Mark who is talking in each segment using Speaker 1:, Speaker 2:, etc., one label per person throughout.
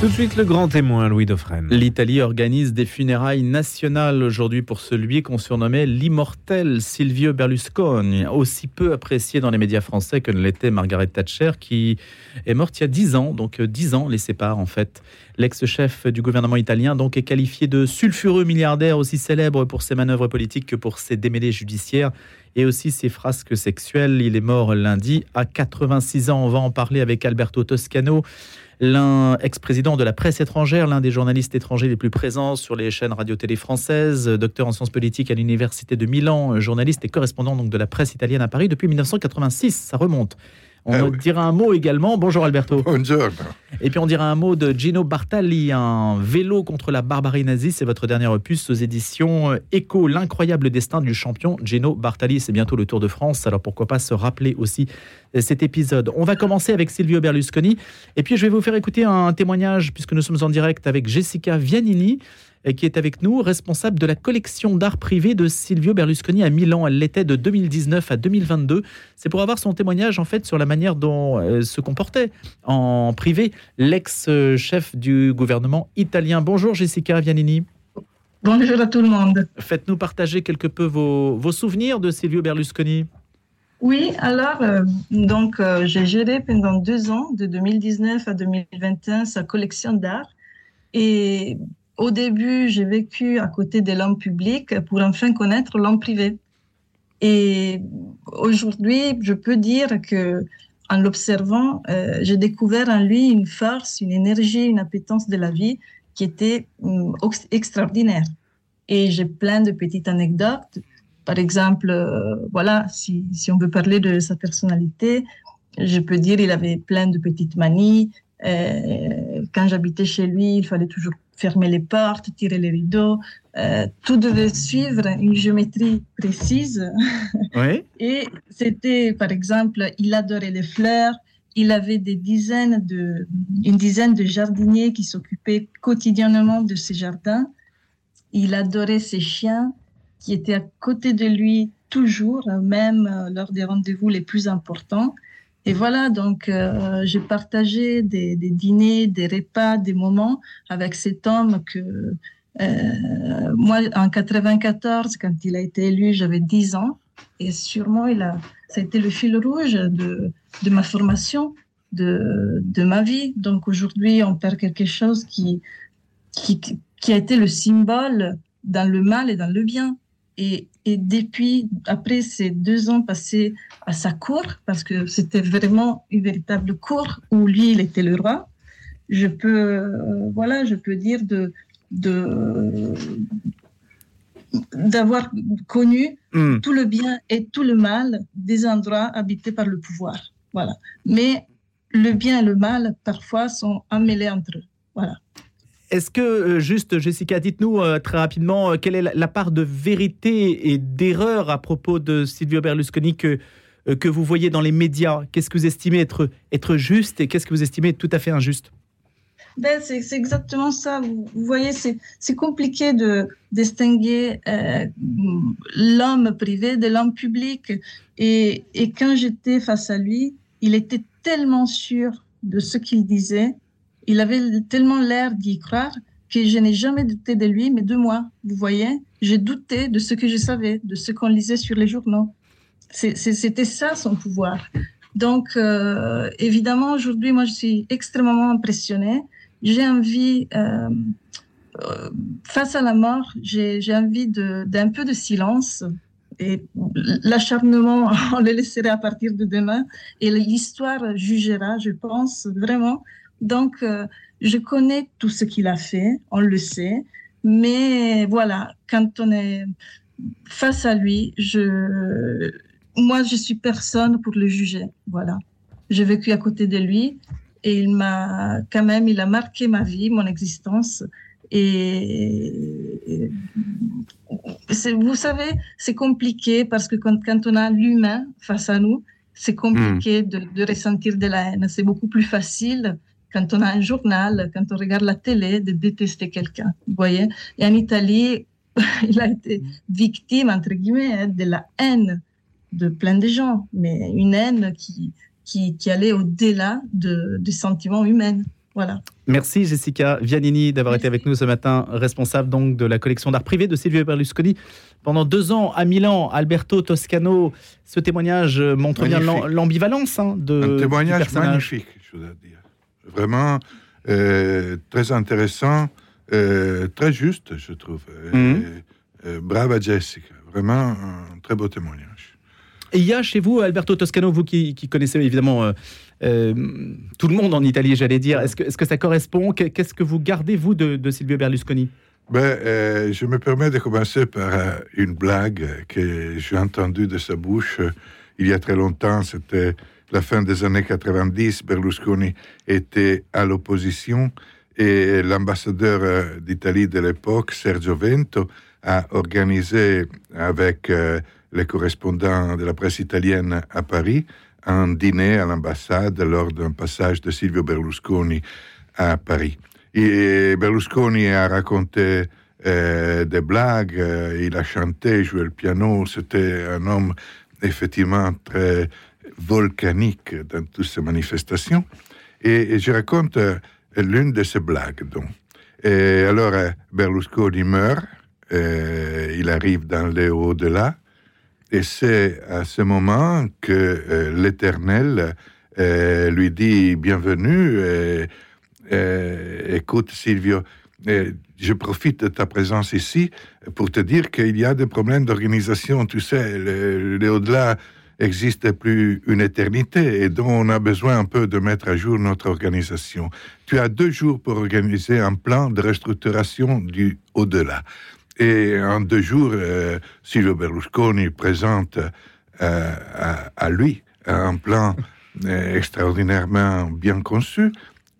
Speaker 1: Tout de suite, le grand témoin, Louis Dauphren.
Speaker 2: L'Italie organise des funérailles nationales aujourd'hui pour celui qu'on surnommait l'immortel Silvio Berlusconi, aussi peu apprécié dans les médias français que ne l'était Margaret Thatcher, qui est morte il y a dix ans, donc euh, dix ans les séparent en fait. L'ex-chef du gouvernement italien donc est qualifié de sulfureux milliardaire, aussi célèbre pour ses manœuvres politiques que pour ses démêlés judiciaires et aussi ses frasques sexuelles. Il est mort lundi à 86 ans. On va en parler avec Alberto Toscano l'un ex-président de la presse étrangère, l'un des journalistes étrangers les plus présents sur les chaînes radio-télé françaises, docteur en sciences politiques à l'université de Milan, journaliste et correspondant donc de la presse italienne à Paris depuis 1986. Ça remonte. On ah dira un mot également. Bonjour Alberto.
Speaker 3: Bonjour.
Speaker 2: Et puis on dira un mot de Gino Bartali, un vélo contre la barbarie nazie. C'est votre dernière opus aux éditions Echo, l'incroyable destin du champion Gino Bartali. C'est bientôt le Tour de France, alors pourquoi pas se rappeler aussi cet épisode? On va commencer avec Silvio Berlusconi. Et puis je vais vous faire écouter un témoignage, puisque nous sommes en direct avec Jessica Vianini qui est avec nous, responsable de la collection d'art privé de Silvio Berlusconi à Milan. Elle l'était de 2019 à 2022. C'est pour avoir son témoignage en fait sur la manière dont euh, se comportait en privé l'ex-chef du gouvernement italien. Bonjour Jessica Vianini.
Speaker 4: Bonjour à tout le monde.
Speaker 2: Faites-nous partager quelque peu vos, vos souvenirs de Silvio Berlusconi.
Speaker 4: Oui, alors, euh, donc, euh, j'ai géré pendant deux ans, de 2019 à 2021, sa collection d'art. Et au début, j'ai vécu à côté de l'homme public pour enfin connaître l'homme privé. Et aujourd'hui, je peux dire que en l'observant, euh, j'ai découvert en lui une force, une énergie, une appétence de la vie qui était hum, extraordinaire. Et j'ai plein de petites anecdotes. Par exemple, euh, voilà, si, on veut parler de sa personnalité, je peux dire il avait plein de petites manies. Euh, quand j'habitais chez lui, il fallait toujours fermer les portes, tirer les rideaux. Euh, tout devait suivre une géométrie précise.
Speaker 2: Oui.
Speaker 4: Et c'était, par exemple, il adorait les fleurs. Il avait des dizaines de, une dizaine de jardiniers qui s'occupaient quotidiennement de ses jardins. Il adorait ses chiens qui étaient à côté de lui toujours, même lors des rendez-vous les plus importants. Et voilà, donc euh, j'ai partagé des, dîners, des repas, des moments avec cet homme que euh, moi, en 94, quand il a été élu, j'avais 10 ans. Et sûrement, il a, ça a été le fil rouge de, ma formation, de, ma vie. Donc aujourd'hui, on perd quelque chose qui, qui, qui a été le symbole dans le mal et dans le bien. Et, et depuis, après ces deux ans passés à sa cour, parce que c'était vraiment une véritable cour où lui, il était le roi, je peux, euh, voilà, je peux dire de, de d'avoir connu hmm. tout le bien et tout le mal des endroits habités par le pouvoir. Voilà. Mais le bien et le mal, parfois, sont emmêlés entre eux. Voilà.
Speaker 2: Est-ce que, euh, juste, Jessica, dites-nous euh, très rapidement, euh, quelle est la, part de vérité et d'erreur à propos de Silvio Berlusconi que, que vous voyez dans les médias? Qu'est-ce que vous estimez être, juste et qu'est-ce que vous estimez être tout à fait injuste?
Speaker 4: Ben, c'est exactement ça. Vous, voyez, c'est compliqué de distinguer l'homme privé de l'homme public. Et, et quand j'étais face à lui, il était tellement sûr de ce qu'il disait il avait tellement l'air d'y croire que je n'ai jamais douté de lui, mais de moi. Vous voyez, j'ai douté de ce que je savais, de ce qu'on lisait sur les journaux. C'était ça son pouvoir. Donc, euh, évidemment, aujourd'hui, moi, je suis extrêmement impressionnée. J'ai envie, euh, euh, face à la mort, j'ai envie d'un peu de silence. Et l'acharnement, on le laisserait à partir de demain. Et l'histoire jugera, je pense, vraiment donc, euh, je connais tout ce qu'il a fait, on le sait, mais voilà, quand on est face à lui, je, moi, je suis personne pour le juger. Voilà, j'ai vécu à côté de lui et il m'a quand même, il a marqué ma vie, mon existence. Et, vous savez, c'est compliqué parce que quand, quand on a l'humain face à nous, c'est compliqué hmm. de, de, ressentir de la haine. C'est beaucoup plus facile quand on a un journal, quand on regarde la télé, de détester quelqu'un. Vous voyez Et en Italie, il a été victime, entre guillemets, hein, de la haine de plein de gens, mais une haine qui, qui, qui allait au-delà de, des sentiments humains. Voilà.
Speaker 2: Merci Jessica Vianini d'avoir été avec nous ce matin, responsable donc de la collection d'art privé de Silvio Berlusconi. Pendant deux ans à Milan, Alberto Toscano, ce témoignage montre bien l'ambivalence hein, de
Speaker 3: Un témoignage magnifique, je dois dire. Vraiment euh, très intéressant, euh, très juste, je trouve. Mhm. Euh, brava Jessica, vraiment un très beau témoignage.
Speaker 2: Et il y a chez vous, Alberto Toscano, vous qui, connaissez évidemment tout le monde en Italie, j'allais dire, est-ce que, est que ça correspond? Qu'est-ce que vous gardez, vous, de, Silvio Berlusconi?
Speaker 3: Ben, Je me permets de commencer par une blague que j'ai entendue de sa bouche il y a très longtemps. C'était la fin des années 90. Berlusconi était à l'opposition et l'ambassadeur d'Italie de l'époque, Sergio Vento, a organisé avec euh, les correspondants de la presse italienne à Paris un dîner à l'ambassade lors d'un passage de Silvio Berlusconi à Paris. Et Berlusconi a raconté euh, des blagues, euh, il a chanté, joué le piano, c'était un homme effectivement très volcanique dans toutes ces manifestations. Et, je raconte l'une de ces blagues. Donc. Et alors, Berlusconi meurt, il arrive dans les au-delà, et c'est à ce moment que euh, l'Éternel euh, lui dit Bienvenue, écoute Silvio, je profite de ta présence ici pour te dire qu'il y a des problèmes d'organisation. Tu sais, les au-delà existe plus une éternité et dont on a besoin un peu de mettre à jour notre organisation. Tu as deux jours pour organiser un plan de restructuration du au-delà. Et en deux jours, euh, Silvio Berlusconi présente euh, à, lui un plan euh, extraordinairement bien conçu.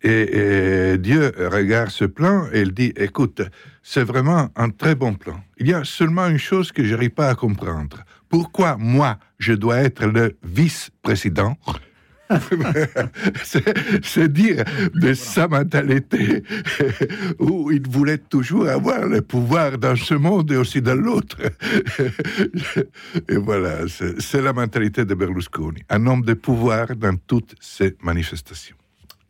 Speaker 3: Et, Dieu regarde ce plan et il dit, écoute, c'est vraiment un très bon plan. Il y a seulement une chose que je n'arrive pas à comprendre. Pourquoi moi, je dois être le vice-président? C'est dire de sa mentalité où il voulait toujours avoir le pouvoir dans ce monde et aussi dans l'autre. et voilà, c'est la mentalité de Berlusconi, un homme de pouvoir dans toutes ses manifestations.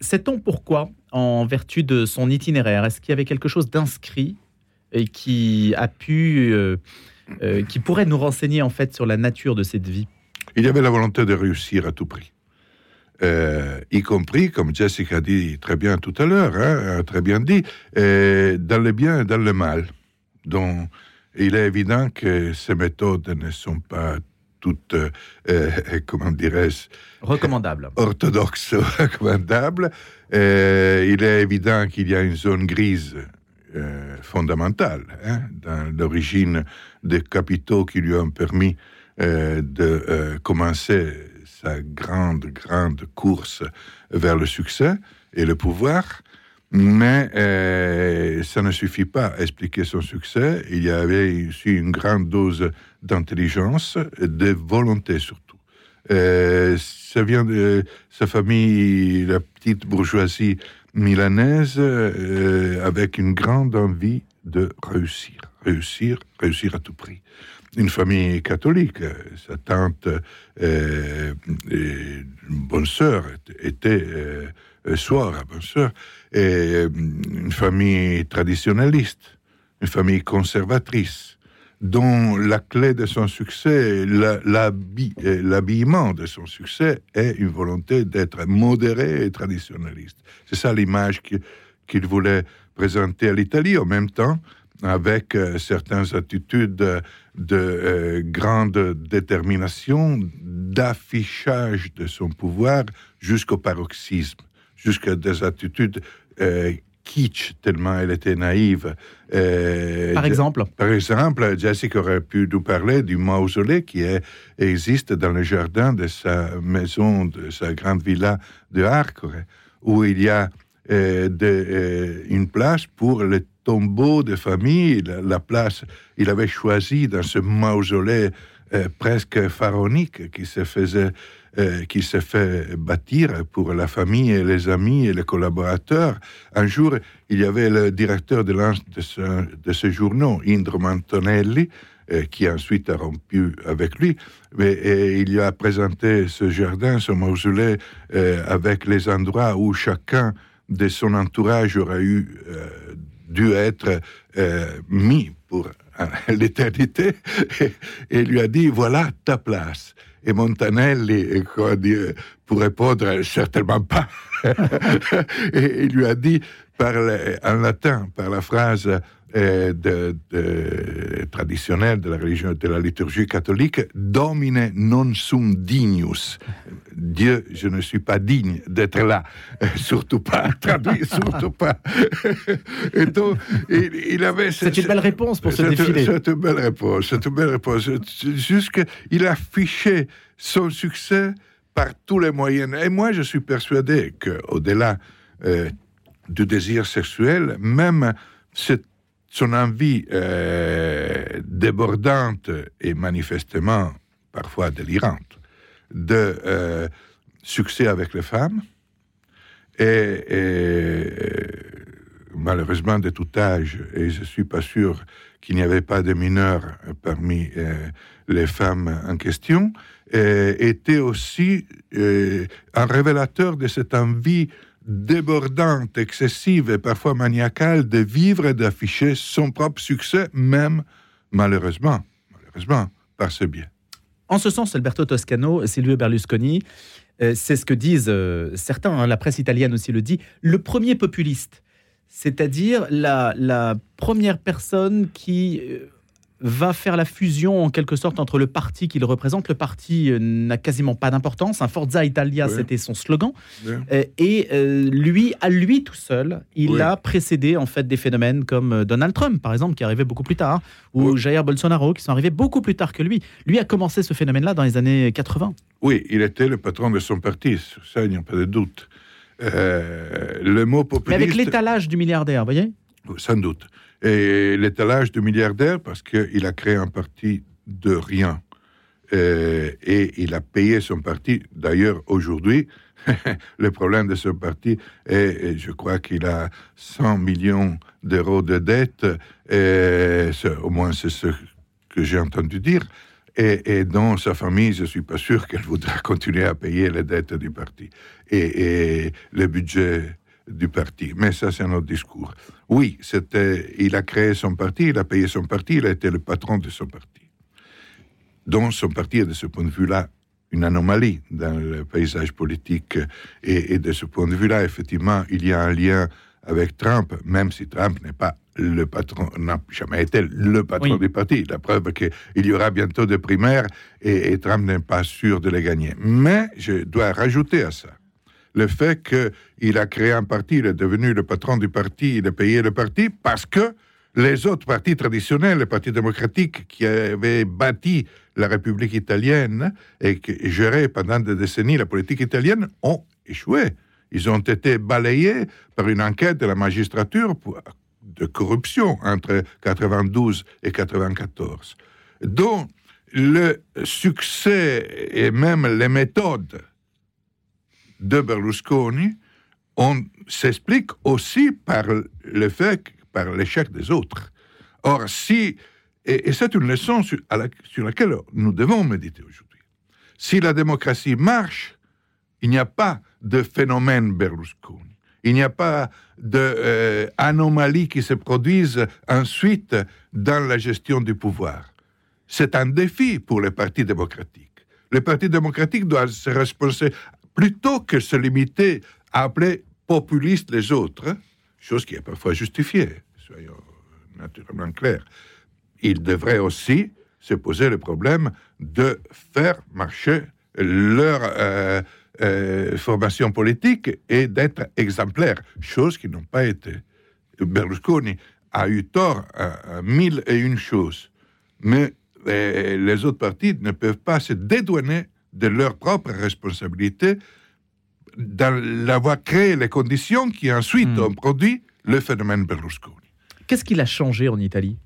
Speaker 2: Sait-on pourquoi, en vertu de son itinéraire, est-ce qu'il y avait quelque chose d'inscrit et qui a pu, euh, euh, qui pourrait nous renseigner en fait sur la nature de cette vie
Speaker 3: Il y avait la volonté de réussir à tout prix. Euh, y compris, comme Jessica dit très bien tout à l'heure, hein, très bien dit, euh, dans le bien et dans le mal. Donc, il est évident que ces méthodes ne sont pas toutes, euh, comment dirais-je,
Speaker 2: recommandables.
Speaker 3: Orthodoxes, recommandables. il est évident qu'il y a une zone grise fondamentale hein, dans l'origine des capitaux qui lui ont permis de commencer sa grande, grande course vers le succès et le pouvoir. Mais euh, ça ne suffit pas à expliquer son succès. Il y avait aussi une grande dose d'intelligence, de volonté surtout. Euh, ça vient de sa famille, la petite bourgeoisie milanaise, euh, avec une grande envie de réussir, réussir, réussir à tout prix une famille catholique. Sa tante, euh, une bonne sœur, était euh, soeur, bonne sœur, et euh, une famille traditionnaliste, une famille conservatrice, dont la clé de son succès, l'habillement de son succès est une volonté d'être modéré et traditionnaliste. C'est ça l'image qu'il voulait présenter à l'Italie. En même temps, avec euh, certaines attitudes de, euh, grande détermination, d'affichage de son pouvoir jusqu'au paroxysme, jusqu'à des attitudes euh, kitsch, tellement elle était naïve.
Speaker 2: par exemple?
Speaker 3: Par exemple, Jessica aurait pu nous parler du mausolée qui est, existe dans le jardin de sa maison, de sa grande villa de Arcore, où il y a de, une place pour le tombeau de famille, la, place, il avait choisi dans ce mausolée euh, presque pharaonique qui se faisait, euh, qui s'est fait bâtir pour la famille et les amis et les collaborateurs. Un jour, il y avait le directeur de l'un de ce journaux, Indro Mantonelli, euh, qui ensuite a rompu avec lui, mais et il lui a présenté ce jardin, ce mausolée, avec les endroits où chacun de son entourage aurait eu, dû être mis pour l'éternité et, lui a dit voilà ta place. Et Montanelli, dire, pour répondre certainement pas, et il lui a dit par en latin, par la phrase euh, de, de, traditionnelle de la religion de la liturgie catholique, Domine non sum dignus. Dieu, je ne suis pas digne d'être là. surtout pas, traduit, surtout pas.
Speaker 2: Et donc, il, avait. C'est une belle réponse pour ce défilé.
Speaker 3: C'est une belle réponse. C'est une belle réponse. Juste qu'il affichait son succès par tous les moyens. Et moi, je suis persuadé qu'au-delà euh, du désir sexuel, même cette son envie euh, débordante et manifestement parfois délirante de euh, succès avec les femmes et, malheureusement de tout âge, et je suis pas sûr qu'il n'y avait pas de mineurs parmi euh, les femmes en question, était aussi un révélateur de cette envie débordante, excessive et parfois maniacale de vivre et d'afficher son propre succès, même malheureusement, malheureusement, par ce biais.
Speaker 2: En ce sens, Alberto Toscano, Silvio Berlusconi, euh, c'est ce que disent euh, certains, hein, la presse italienne aussi le dit, le premier populiste, c'est-à-dire la, première personne qui euh, va faire la fusion en quelque sorte entre le parti qu'il représente. Le parti euh, n'a quasiment pas d'importance. Un Forza Italia, c'était son slogan. Euh, et euh, lui, à lui tout seul, il a précédé en fait des phénomènes comme Donald Trump, par exemple, qui arrivait beaucoup plus tard, ou Jair Bolsonaro, qui sont arrivés beaucoup plus tard que lui. Lui a commencé ce phénomène-là dans les années 80.
Speaker 3: Oui, il était le patron de son parti, ça, il n'y a pas de doute. le mot populiste...
Speaker 2: Mais avec l'étalage du milliardaire, vous voyez?
Speaker 3: Sans doute et l'étalage de milliardaire parce qu'il a créé un parti de rien. Euh, et il a payé son parti. D'ailleurs, aujourd'hui, le problème de ce parti est, je crois qu'il a 100 millions d'euros de dettes, et au moins c'est ce que j'ai entendu dire. Et, et, dans sa famille, je ne suis pas sûr qu'elle voudra continuer à payer les dettes du parti. Et le budget du parti. Mais ça, c'est un autre discours. Oui, c'était, il a créé son parti, il a payé son parti, il a été le patron de son parti. Donc, son parti est de ce point de vue-là une anomalie dans le paysage politique. Et, de ce point de vue-là, effectivement, il y a un lien avec Trump, même si Trump n'est pas le patron, n'a jamais été le patron du parti. La preuve qu'il y aura bientôt des primaires et Trump n'est pas sûr de les gagner. Mais je dois rajouter à ça le fait qu'il a créé un parti, il est devenu le patron du parti, il a payé le parti parce que les autres partis traditionnels, les partis démocratiques qui avaient bâti la République italienne et qui géraient pendant des décennies la politique italienne, ont échoué. Ils ont été balayés par une enquête de la magistrature de corruption entre 92 et 94. Donc, le succès et même les méthodes de Berlusconi, on s'explique aussi par le fait, par l'échec des autres. Or, si, et, c'est une leçon sur, laquelle nous devons méditer aujourd'hui, si la démocratie marche, il n'y a pas de phénomène Berlusconi. Il n'y a pas d'anomalies euh, qui se produisent ensuite dans la gestion du pouvoir. C'est un défi pour les partis démocratiques. Les partis démocratiques doivent se responsabiliser plutôt que se limiter à appeler populistes les autres, chose qui est parfois justifiée, soyons naturellement clairs, ils devraient aussi se poser le problème de faire marcher leur euh, euh, formation politique et d'être exemplaires, chose qui n'ont pas été. Berlusconi a eu tort à, mille et une choses, mais euh, les autres partis ne peuvent pas se dédouaner de leur propre responsabilité d'avoir créé les conditions qui ensuite hmm. ont produit le phénomène Berlusconi.
Speaker 2: Qu'est-ce qu'il a changé en Italie?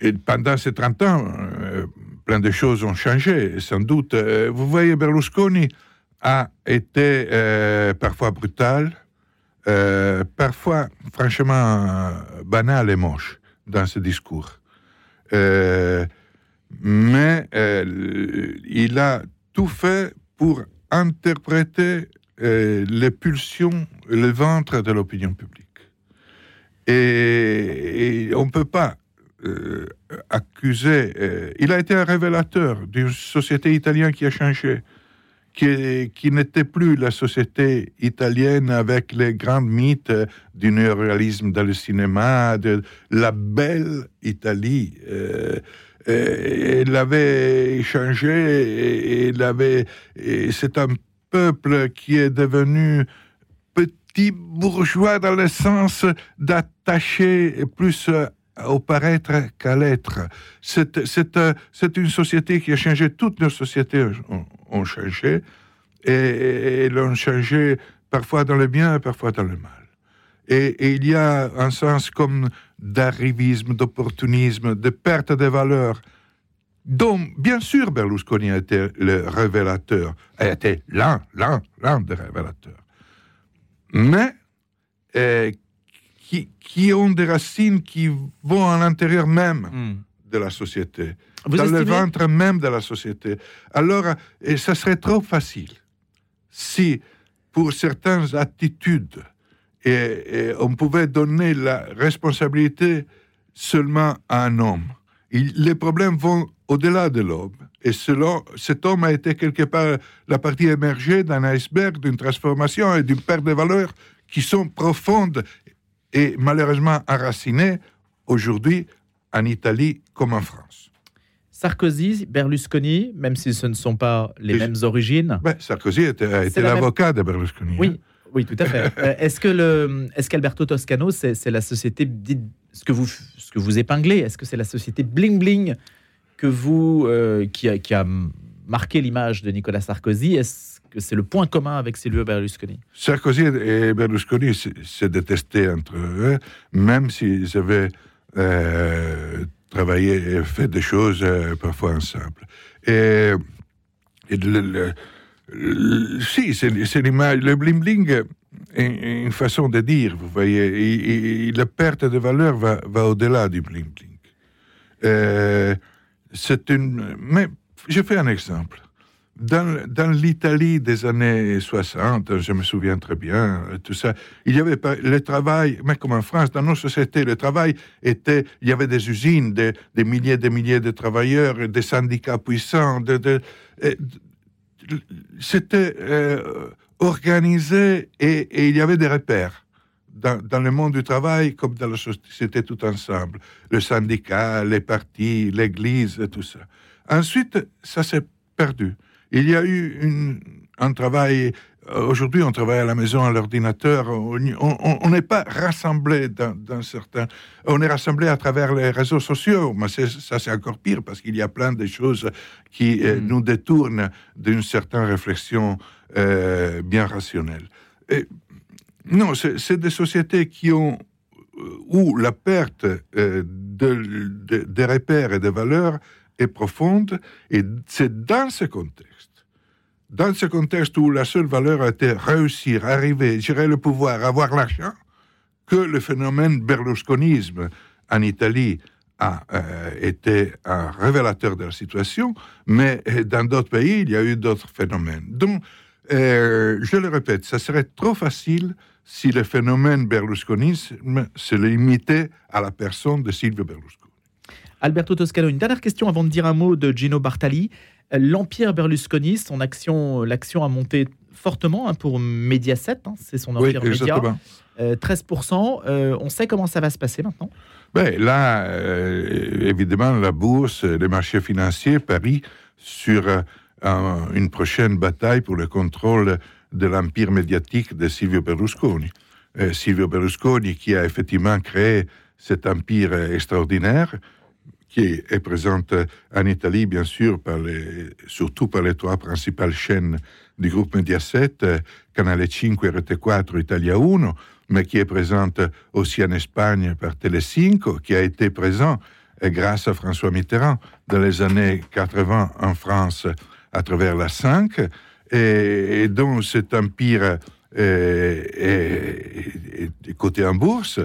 Speaker 3: Et Pendant ces 30 ans, euh, plein de choses ont changé, sans doute. Euh, vous voyez, Berlusconi a été euh, parfois brutal, parfois franchement banal et moche dans ses discours mais euh, il a tout fait pour interpréter euh, les pulsions, le ventre de l'opinion publique. Et, on ne peut pas euh, accuser. Il a été un révélateur d'une société italienne qui a changé, qui, qui n'était plus la société italienne avec les grands mythes du néoréalisme dans le cinéma, de la belle Italie. Il avait changé, et, il avait. C'est un peuple qui est devenu petit bourgeois dans le sens d'attacher plus au paraître qu'à l'être. C'est une société qui a changé, toutes nos sociétés ont, changé, et, elles ont changé parfois dans le bien et parfois dans le mal. Et, il y a un sens comme d'arrivisme, d'opportunisme, de perte de valeurs dont, bien sûr, Berlusconi a été le révélateur, a été l'un, l'un, l'un des révélateurs, mais euh, qui, qui, ont des racines qui vont à l'intérieur même hmm. de la société, dans le ventre même de la société. Alors, et ça serait trop facile si, pour certaines attitudes, et on pouvait donner la responsabilité seulement à un homme les problèmes vont au-delà de l'homme. Et selon, cet homme a été quelque part la partie émergée d'un iceberg, d'une transformation et d'une perte de valeurs qui sont profondes et malheureusement enracinées aujourd'hui en Italie comme en France.
Speaker 2: Sarkozy, Berlusconi, même si ce ne sont pas les mêmes origines.
Speaker 3: Ben, Sarkozy a été l'avocat de Berlusconi.
Speaker 2: Oui, hein. Oui, tout à fait. Euh, est-ce que le, est-ce qu'Alberto Toscano, c'est la société ce que vous, ce que vous épinglez, est-ce que c'est la société bling bling que vous, euh, qui, a, qui, a, marqué l'image de Nicolas Sarkozy? Est-ce que c'est le point commun avec Silvio Berlusconi?
Speaker 3: Sarkozy et Berlusconi se détestaient entre eux, même s'ils avaient euh, travaillé et fait des choses parfois ensemble. Et, le, si, c'est l'image, le bling bling une façon de dire, vous voyez. La perte de valeur va, va au-delà du bling-bling. Euh, c'est une. Mais je fais un exemple. Dans, dans l'Italie des années 60, je me souviens très bien, tout ça, il y avait pas, le travail, mais comme en France, dans nos sociétés, le travail était, il y avait des usines, des, des milliers et des milliers de travailleurs, des syndicats puissants, de, c'était euh, organisé et, il y avait des repères dans, le monde du travail comme dans la société tout ensemble. Le syndicat, les partis, l'Église, tout ça. Ensuite, ça s'est perdu. Il y a eu un travail Aujourd'hui, on travaille à la maison à l'ordinateur. On n'est pas rassemblé dans, certains. On est rassemblé à travers les réseaux sociaux. Mais ça, c'est encore pire parce qu'il y a plein de choses qui euh, mm. nous détournent d'une certaine réflexion euh, bien rationnelle. Et, non, c'est des sociétés qui ont euh, où la perte de, des repères et des valeurs est profonde. Et c'est dans ce contexte dans ce contexte où la seule valeur été réussir, arriver, gérer le pouvoir, avoir l'argent, que le phénomène berlusconisme en Italie a euh, été un révélateur de la situation, mais euh, dans d'autres pays, il y a eu d'autres phénomènes. Donc, euh, je le répète, ça serait trop facile si le phénomène berlusconisme se limitait à la personne de Silvio Berlusconi.
Speaker 2: Alberto Toscano, une dernière question avant de dire un mot de Gino Bartali. L'empire Berlusconi, son action, l'action a monté fortement hein, pour Mediaset, hein, c'est son empire oui, média. 13%. Euh, euh, on sait comment ça va se passer maintenant
Speaker 3: ben, Là, euh, évidemment, la bourse, les marchés financiers parient sur une prochaine bataille pour le contrôle de l'empire médiatique de Silvio Berlusconi. Silvio Berlusconi, qui a effectivement créé cet empire extraordinaire, qui est présente en Italie, bien sûr, surtout par les trois principales chaînes du groupe Mediaset, Canale 5, RT4, Italia 1, mais qui est présente aussi en Espagne par Telecinco, qui a été présent euh, grâce à François Mitterrand dans les années 80 en France à travers la 5, et, dont cet empire euh, est, est coté en bourse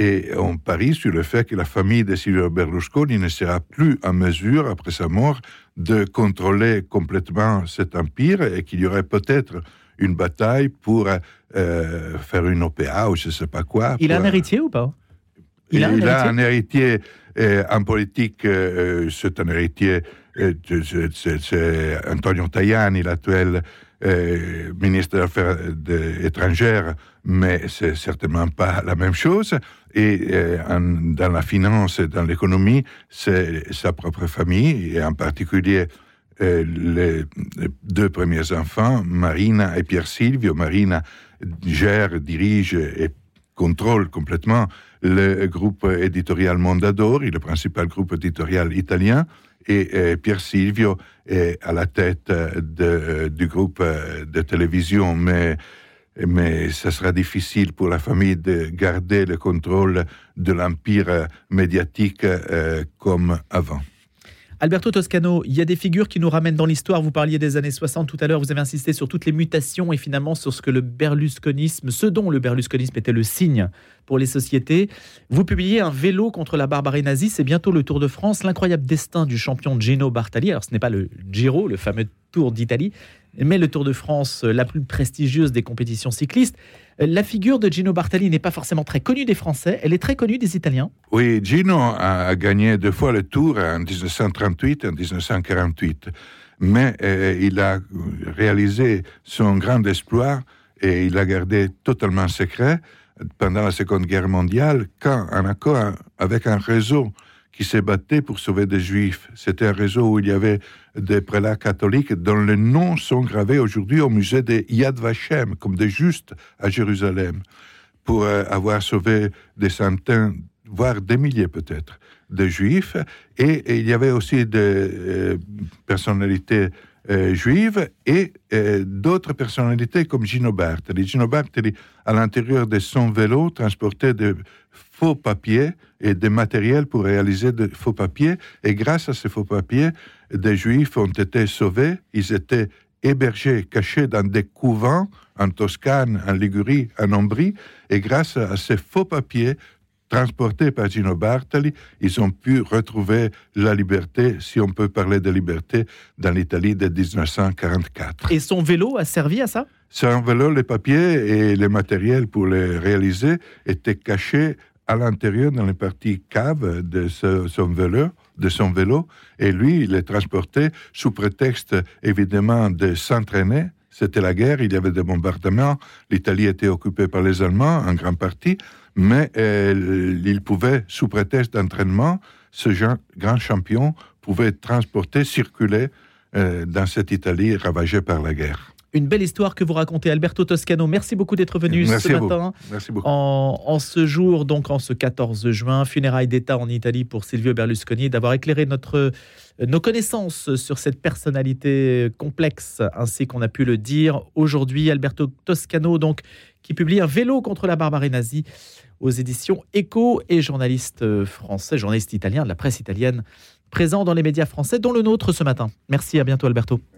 Speaker 3: et on parie sur le fait que la famille de Silvio Berlusconi ne sera plus en mesure, après sa mort, de contrôler complètement cet empire et qu'il y aurait peut-être une bataille pour euh, faire une OPA ou je ne sais pas quoi.
Speaker 2: Il
Speaker 3: a
Speaker 2: un héritier ou pas?
Speaker 3: Il, a, un, héritier? un héritier euh, en politique, euh, c'est un héritier, c'est Antonio Tajani, l'actuel ministre des Affaires étrangères, mais c'est certainement pas la même chose. Et dans la finance et dans l'économie, c'est sa propre famille, et en particulier les deux premiers enfants, Marina et Pierre Silvio. Marina gère, dirige et contrôle complètement le groupe éditorial Mondadori, le principal groupe éditorial italien, et, Pierre Silvio est à la tête de, du groupe de télévision, mais mais ça sera difficile pour la famille de garder le contrôle de l'empire médiatique euh, comme avant.
Speaker 2: Alberto Toscano, il y a des figures qui nous ramènent dans l'histoire. Vous parliez des années 60 tout à l'heure, vous avez insisté sur toutes les mutations et finalement sur ce que le berlusconisme, ce dont le berlusconisme était le signe pour les sociétés. Vous publiez un vélo contre la barbarie nazie, c'est bientôt le Tour de France, l'incroyable destin du champion Gino Bartali. Alors ce n'est pas le Giro, le fameux Tour d'Italie, mais le Tour de France, la plus prestigieuse des compétitions cyclistes. La figure de Gino Bartali n'est pas forcément très connue des Français, elle est très connue des Italiens.
Speaker 3: Oui, Gino a gagné deux fois le Tour en 1938 et en 1948, mais euh, il a réalisé son grand exploit et il l'a gardé totalement secret pendant la Seconde Guerre mondiale, quand un accord avec un réseau qui s'est battu pour sauver des juifs. C'était un réseau où il y avait des prélats catholiques dont les noms sont gravés aujourd'hui au musée de Yad Vashem, comme des justes à Jérusalem, pour euh, avoir sauvé des centaines, voire des milliers peut-être, de juifs. Et, il y avait aussi des euh, personnalités euh, juives et d'autres personnalités comme Gino Bartoli. Gino à l'intérieur de son vélo, transportait des faux papiers et des matériels pour réaliser de faux papiers. Et grâce à ces faux papiers, des juifs ont été sauvés. Ils étaient hébergés, cachés dans des couvents en Toscane, en Ligurie, en Ombrie. Et grâce à ces faux papiers, transportés par Gino Bartali, ils ont pu retrouver la liberté, si on peut parler de liberté, dans l'Italie de 1944.
Speaker 2: Et son vélo a servi à ça?
Speaker 3: Son vélo, les papiers et les matériels pour les réaliser étaient cachés à l'intérieur, dans les parties cave de son vélo, de son vélo, et lui, il est transporté sous prétexte, évidemment, de s'entraîner. C'était la guerre, il y avait des bombardements, l'Italie était occupée par les Allemands en grande partie, mais euh, il pouvait, sous prétexte d'entraînement, ce grand champion pouvait transporter, circuler euh, dans cette Italie ravagée par la guerre.
Speaker 2: Une belle histoire que vous racontez, Alberto Toscano. Merci beaucoup d'être venu ce matin.
Speaker 3: Merci beaucoup.
Speaker 2: En, ce jour, donc en ce 14 juin, funérailles d'État en Italie pour Silvio Berlusconi, d'avoir éclairé notre, nos connaissances sur cette personnalité complexe, ainsi qu'on a pu le dire aujourd'hui. Alberto Toscano, donc, qui publie un vélo contre la barbarie nazie aux éditions Echo et journaliste français, journaliste italien de la presse italienne, présent dans les médias français, dont le nôtre ce matin. Merci, à bientôt Alberto.